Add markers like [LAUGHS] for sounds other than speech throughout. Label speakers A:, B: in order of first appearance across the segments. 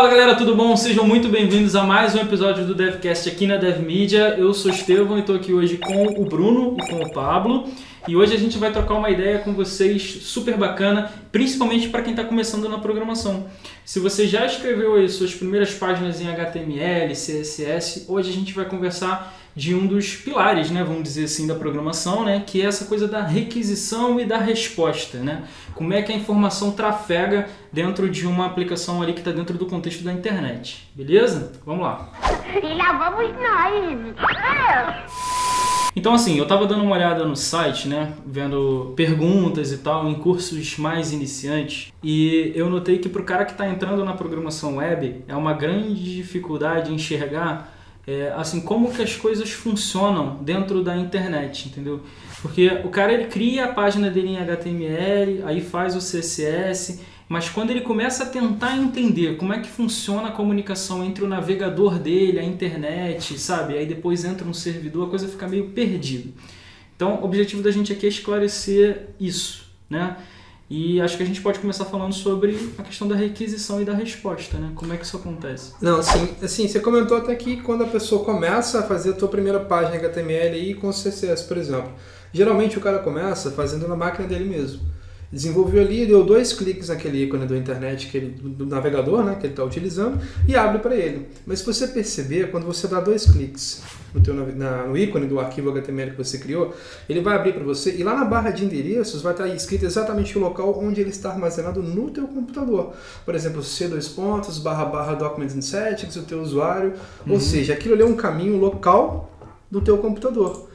A: Fala galera, tudo bom? Sejam muito bem-vindos a mais um episódio do DevCast aqui na DevMedia. Eu sou Estevão e estou aqui hoje com o Bruno e com o Pablo. E hoje a gente vai trocar uma ideia com vocês super bacana, principalmente para quem está começando na programação. Se você já escreveu aí suas primeiras páginas em HTML, CSS, hoje a gente vai conversar de um dos pilares, né, vamos dizer assim, da programação, né, que é essa coisa da requisição e da resposta, né? Como é que a informação trafega dentro de uma aplicação ali que está dentro do contexto da internet, beleza? Vamos lá.
B: E lá vamos nós.
A: Então assim, eu estava dando uma olhada no site, né, vendo perguntas e tal em cursos mais iniciantes, e eu notei que para o cara que está entrando na programação web é uma grande dificuldade enxergar é, assim como que as coisas funcionam dentro da internet, entendeu? Porque o cara ele cria a página dele em HTML, aí faz o CSS, mas quando ele começa a tentar entender como é que funciona a comunicação entre o navegador dele, a internet, sabe? Aí depois entra um servidor, a coisa fica meio perdida. Então, o objetivo da gente aqui é esclarecer isso, né? E acho que a gente pode começar falando sobre a questão da requisição e da resposta, né? Como é que isso acontece?
C: Não, assim, assim, você comentou até que quando a pessoa começa a fazer a tua primeira página HTML aí com CSS, por exemplo. Geralmente o cara começa fazendo na máquina dele mesmo desenvolveu ali, deu dois cliques naquele ícone do internet, que ele, do navegador, né, que ele está utilizando, e abre para ele. Mas se você perceber, quando você dá dois cliques no, teu, na, no ícone do arquivo HTML que você criou, ele vai abrir para você, e lá na barra de endereços vai estar escrito exatamente o local onde ele está armazenado no teu computador. Por exemplo, C2 pontos, barra barra documents and settings, o teu usuário, uhum. ou seja, aquilo ali é um caminho local do teu computador.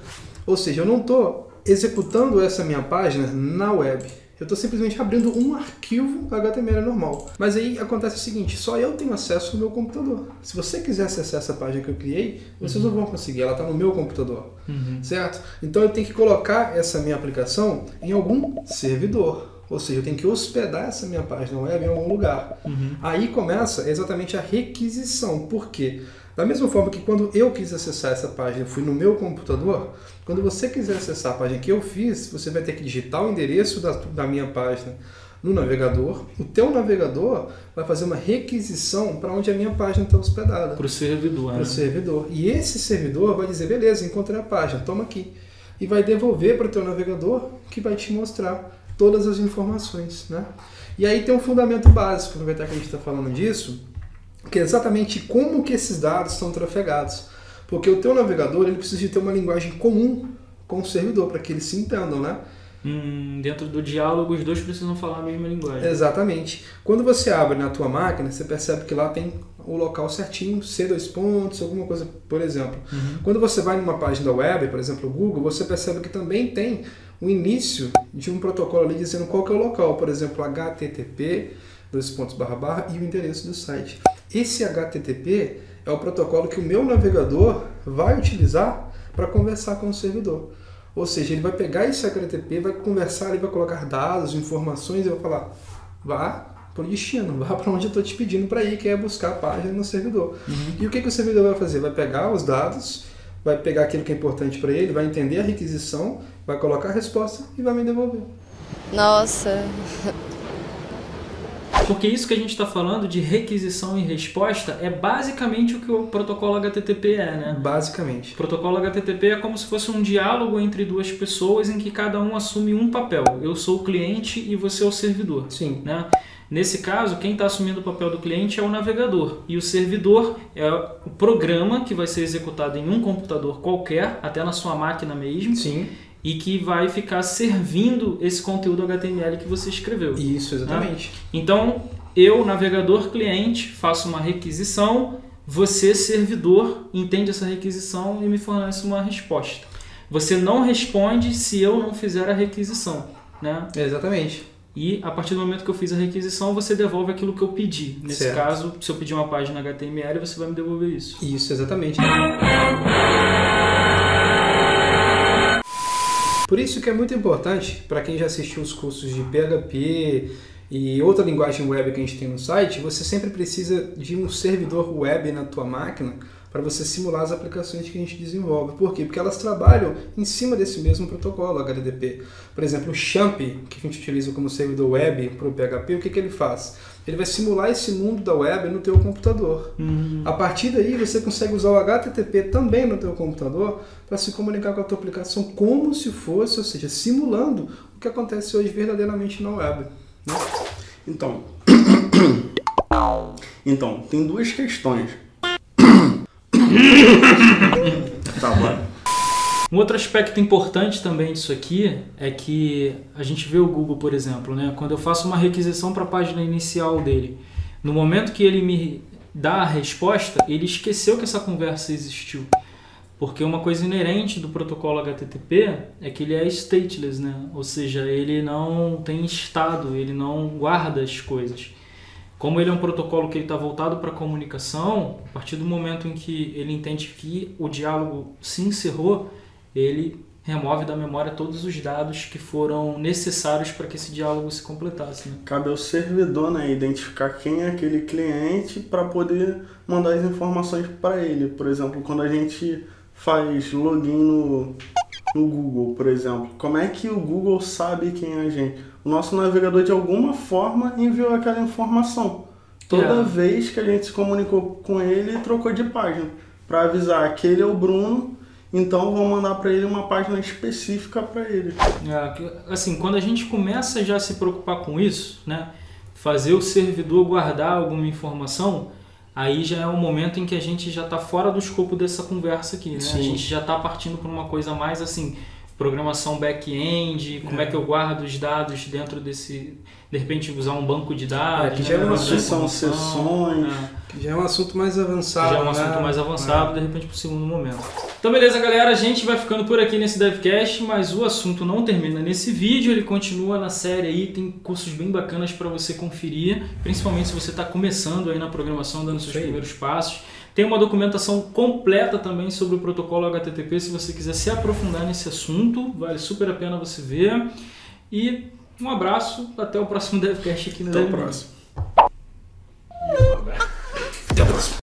C: Ou seja, eu não estou executando essa minha página na web eu estou simplesmente abrindo um arquivo HTML normal. Mas aí acontece o seguinte, só eu tenho acesso ao meu computador. Se você quiser acessar essa página que eu criei, vocês uhum. não vão conseguir, ela está no meu computador. Uhum. Certo? Então eu tenho que colocar essa minha aplicação em algum servidor. Ou seja, eu tenho que hospedar essa minha página web em algum lugar. Uhum. Aí começa exatamente a requisição. Por quê? Da mesma forma que quando eu quis acessar essa página, fui no meu computador, quando você quiser acessar a página que eu fiz, você vai ter que digitar o endereço da, da minha página no navegador. O teu navegador vai fazer uma requisição para onde a minha página está hospedada.
A: Para o servidor.
C: Para o né? servidor. E esse servidor vai dizer, beleza, encontrei a página, toma aqui. E vai devolver para o teu navegador que vai te mostrar todas as informações. Né? E aí tem um fundamento básico, aproveitar que a gente está falando disso, que é exatamente como que esses dados são trafegados. Porque o teu navegador ele precisa de ter uma linguagem comum com o servidor para que eles se entendam, né?
A: Hum, dentro do diálogo, os dois precisam falar a mesma linguagem.
C: Exatamente. Quando você abre na tua máquina, você percebe que lá tem o local certinho, C2 pontos, alguma coisa, por exemplo. Uhum. Quando você vai numa página web, por exemplo, o Google, você percebe que também tem o início de um protocolo ali dizendo qual que é o local, por exemplo, HTTP, dois pontos barra barra, e o endereço do site. Esse HTTP é o protocolo que o meu navegador vai utilizar para conversar com o servidor. Ou seja, ele vai pegar esse HTTP, vai conversar, ele vai colocar dados, informações e vai falar: vá para o destino, [LAUGHS] vá para onde eu estou te pedindo para ir, que é buscar a página no servidor. Uhum. E o que, que o servidor vai fazer? Vai pegar os dados, vai pegar aquilo que é importante para ele, vai entender a requisição, vai colocar a resposta e vai me devolver.
D: Nossa,
A: porque isso que a gente está falando de requisição e resposta é basicamente o que o protocolo HTTP é, né?
C: Basicamente.
A: O protocolo HTTP é como se fosse um diálogo entre duas pessoas em que cada um assume um papel. Eu sou o cliente e você é o servidor.
C: Sim.
A: Né? Nesse caso, quem está assumindo o papel do cliente é o navegador e o servidor é o programa que vai ser executado em um computador qualquer, até na sua máquina mesmo.
C: Sim
A: e que vai ficar servindo esse conteúdo HTML que você escreveu.
C: Isso, exatamente.
A: Né? Então, eu, navegador cliente, faço uma requisição, você, servidor, entende essa requisição e me fornece uma resposta. Você não responde se eu não fizer a requisição. Né?
C: Exatamente.
A: E a partir do momento que eu fiz a requisição, você devolve aquilo que eu pedi. Nesse
C: certo.
A: caso, se eu pedir uma página HTML, você vai me devolver isso.
C: Isso, exatamente. Por isso que é muito importante, para quem já assistiu os cursos de PHP e outra linguagem web que a gente tem no site, você sempre precisa de um servidor web na tua máquina para você simular as aplicações que a gente desenvolve. Por quê? Porque elas trabalham em cima desse mesmo protocolo HTTP. Por exemplo, o Champ, que a gente utiliza como servidor web para o PHP, o que, que ele faz? Ele vai simular esse mundo da web no teu computador.
A: Uhum.
C: A partir daí, você consegue usar o HTTP também no teu computador para se comunicar com a tua aplicação como se fosse, ou seja, simulando o que acontece hoje verdadeiramente na web. Né?
D: Então, [COUGHS] então, tem duas questões. [LAUGHS] tá bom.
A: Um outro aspecto importante também disso aqui é que a gente vê o Google, por exemplo, né? quando eu faço uma requisição para a página inicial dele, no momento que ele me dá a resposta, ele esqueceu que essa conversa existiu. Porque uma coisa inerente do protocolo HTTP é que ele é stateless, né? ou seja, ele não tem estado, ele não guarda as coisas. Como ele é um protocolo que está voltado para a comunicação, a partir do momento em que ele entende que o diálogo se encerrou, ele remove da memória todos os dados que foram necessários para que esse diálogo se completasse. Né?
D: Cabe ao servidor né, identificar quem é aquele cliente para poder mandar as informações para ele. Por exemplo, quando a gente faz login no, no Google, por exemplo, como é que o Google sabe quem é a gente? O nosso navegador, de alguma forma, enviou aquela informação. Toda
A: É.
D: vez que a gente se comunicou com ele, trocou de página para avisar aquele é o Bruno, então vou mandar para ele uma página específica para ele.
A: É, que- assim, quando a gente começa já a se preocupar com isso, né, fazer o servidor guardar alguma informação, aí já é um momento em que a gente já está fora do escopo dessa conversa aqui, né? A gente já está partindo para uma coisa mais assim, programação back-end, como é. que eu guardo os dados dentro desse, de repente usar um banco de dados,
C: É, que
A: né,
C: já é uma
D: sessão, sessões.
A: né?
C: Já é um assunto mais avançado.
A: já é um
C: né?
A: assunto mais avançado, de repente, para o segundo momento. Então, beleza, galera. A gente vai ficando por aqui nesse DevCast, mas o assunto não termina nesse vídeo. Ele continua na série aí. Tem cursos bem bacanas para você conferir, principalmente se você está começando aí na programação, dando seus primeiros passos. Tem uma documentação completa também sobre o protocolo HTTP, se você quiser se aprofundar nesse assunto. Vale super a pena você ver. E um abraço. Até o próximo [LAUGHS] DevCast aqui no
D: Até o
A: Dev
D: próximo.